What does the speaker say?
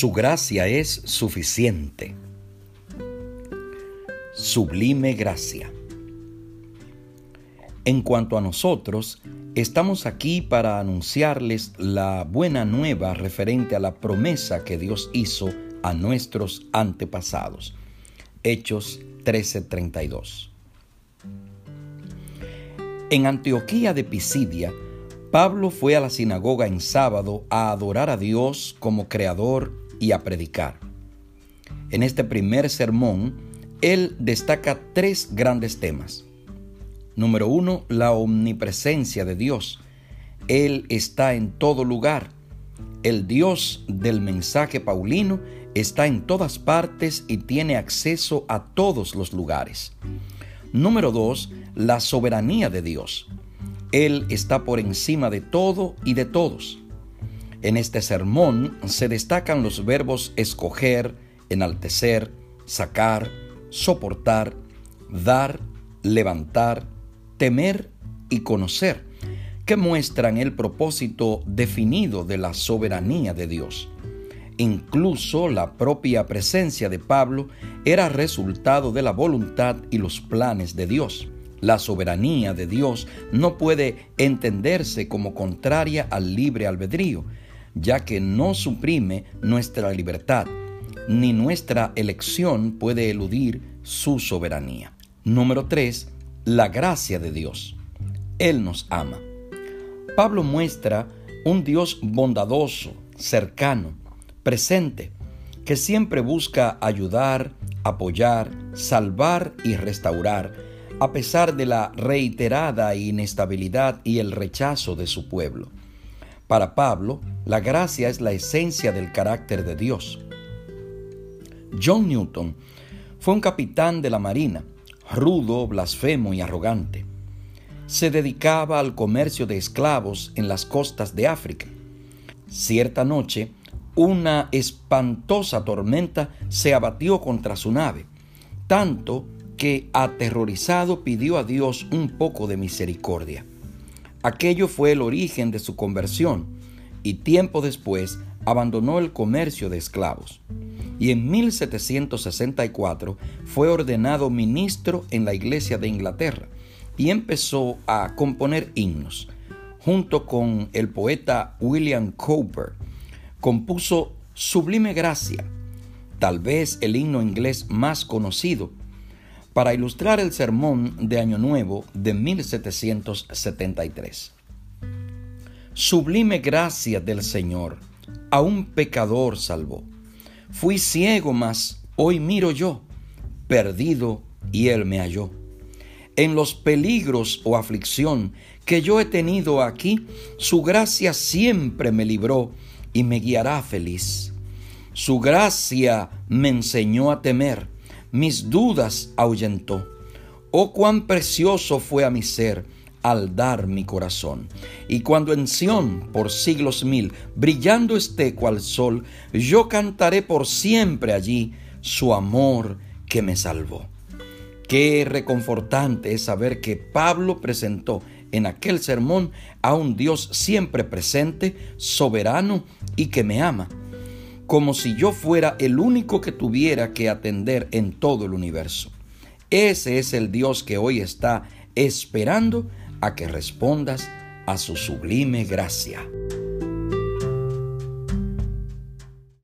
Su gracia es suficiente. Sublime gracia. En cuanto a nosotros, estamos aquí para anunciarles la buena nueva referente a la promesa que Dios hizo a nuestros antepasados. Hechos 13:32. En Antioquía de Pisidia, Pablo fue a la sinagoga en sábado a adorar a Dios como creador y a predicar. En este primer sermón, él destaca tres grandes temas. Número uno, la omnipresencia de Dios. Él está en todo lugar. El Dios del mensaje paulino está en todas partes y tiene acceso a todos los lugares. Número dos, la soberanía de Dios. Él está por encima de todo y de todos. En este sermón se destacan los verbos escoger, enaltecer, sacar, soportar, dar, levantar, temer y conocer, que muestran el propósito definido de la soberanía de Dios. Incluso la propia presencia de Pablo era resultado de la voluntad y los planes de Dios. La soberanía de Dios no puede entenderse como contraria al libre albedrío, ya que no suprime nuestra libertad, ni nuestra elección puede eludir su soberanía. Número 3. La gracia de Dios. Él nos ama. Pablo muestra un Dios bondadoso, cercano, presente, que siempre busca ayudar, apoyar, salvar y restaurar, a pesar de la reiterada inestabilidad y el rechazo de su pueblo. Para Pablo, la gracia es la esencia del carácter de Dios. John Newton fue un capitán de la Marina, rudo, blasfemo y arrogante. Se dedicaba al comercio de esclavos en las costas de África. Cierta noche, una espantosa tormenta se abatió contra su nave, tanto que aterrorizado pidió a Dios un poco de misericordia. Aquello fue el origen de su conversión y tiempo después abandonó el comercio de esclavos. Y en 1764 fue ordenado ministro en la Iglesia de Inglaterra y empezó a componer himnos. Junto con el poeta William Cowper, compuso Sublime Gracia, tal vez el himno inglés más conocido, para ilustrar el sermón de Año Nuevo de 1773. Sublime gracia del Señor, a un pecador salvó. Fui ciego, mas hoy miro yo, perdido, y Él me halló. En los peligros o aflicción que yo he tenido aquí, su gracia siempre me libró y me guiará feliz. Su gracia me enseñó a temer mis dudas ahuyentó. Oh, cuán precioso fue a mi ser al dar mi corazón. Y cuando en Sión por siglos mil, brillando esté cual sol, yo cantaré por siempre allí su amor que me salvó. Qué reconfortante es saber que Pablo presentó en aquel sermón a un Dios siempre presente, soberano y que me ama como si yo fuera el único que tuviera que atender en todo el universo. Ese es el Dios que hoy está esperando a que respondas a su sublime gracia.